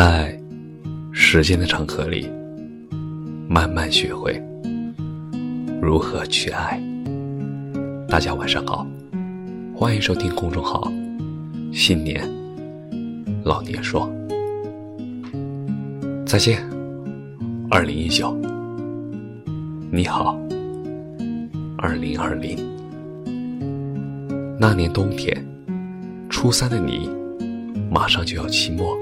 在时间的长河里，慢慢学会如何去爱。大家晚上好，欢迎收听公众号“新年老年说”。再见，二零一九。你好，二零二零。那年冬天，初三的你，马上就要期末。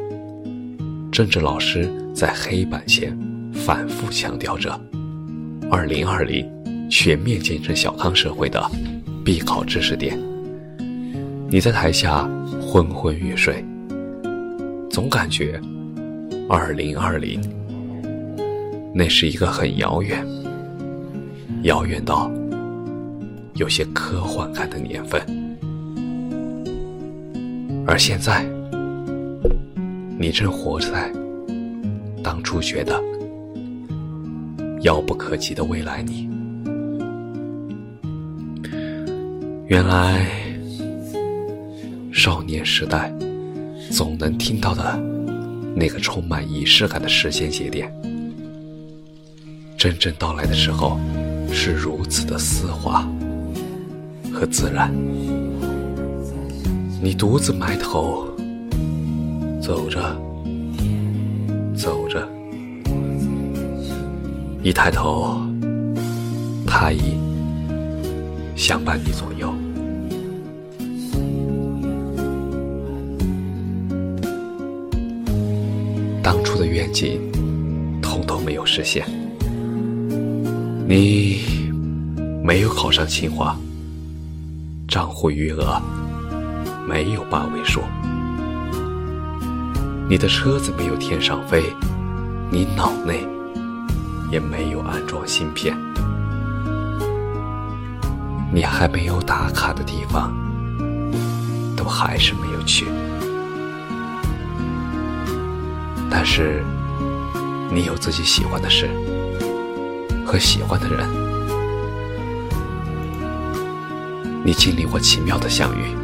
政治老师在黑板前反复强调着“二零二零全面建成小康社会”的必考知识点。你在台下昏昏欲睡，总感觉“二零二零”那是一个很遥远、遥远到有些科幻感的年份，而现在。你正活在当初觉得遥不可及的未来里。原来，少年时代总能听到的那个充满仪式感的时间节点，真正到来的时候是如此的丝滑和自然。你独自埋头。走着，走着，一抬头，他已相伴你左右。当初的愿景，统统没有实现。你没有考上清华，账户余额没有八位数。你的车子没有天上飞，你脑内也没有安装芯片，你还没有打卡的地方，都还是没有去。但是，你有自己喜欢的事和喜欢的人，你经历过奇妙的相遇，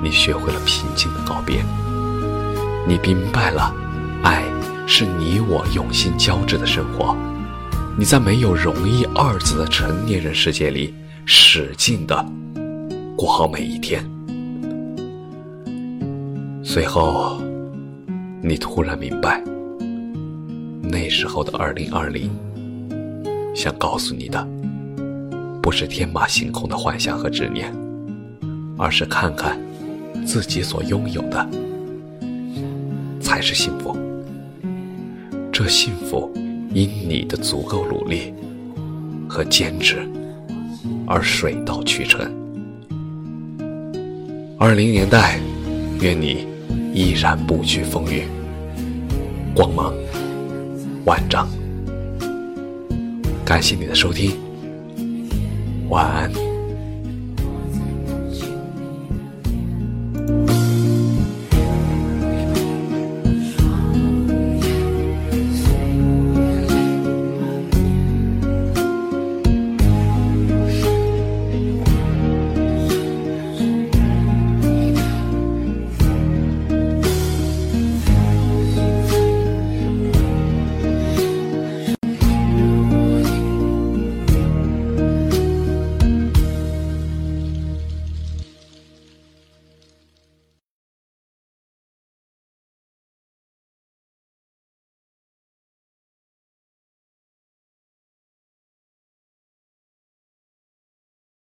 你学会了平静的告别。你明白了，爱是你我用心交织的生活。你在没有“容易”二字的成年人世界里，使劲的过好每一天。随后，你突然明白，那时候的二零二零，想告诉你的，不是天马行空的幻想和执念，而是看看自己所拥有的。才是幸福，这幸福因你的足够努力和坚持而水到渠成。二零年代，愿你依然不惧风雨，光芒万丈。感谢你的收听，晚安。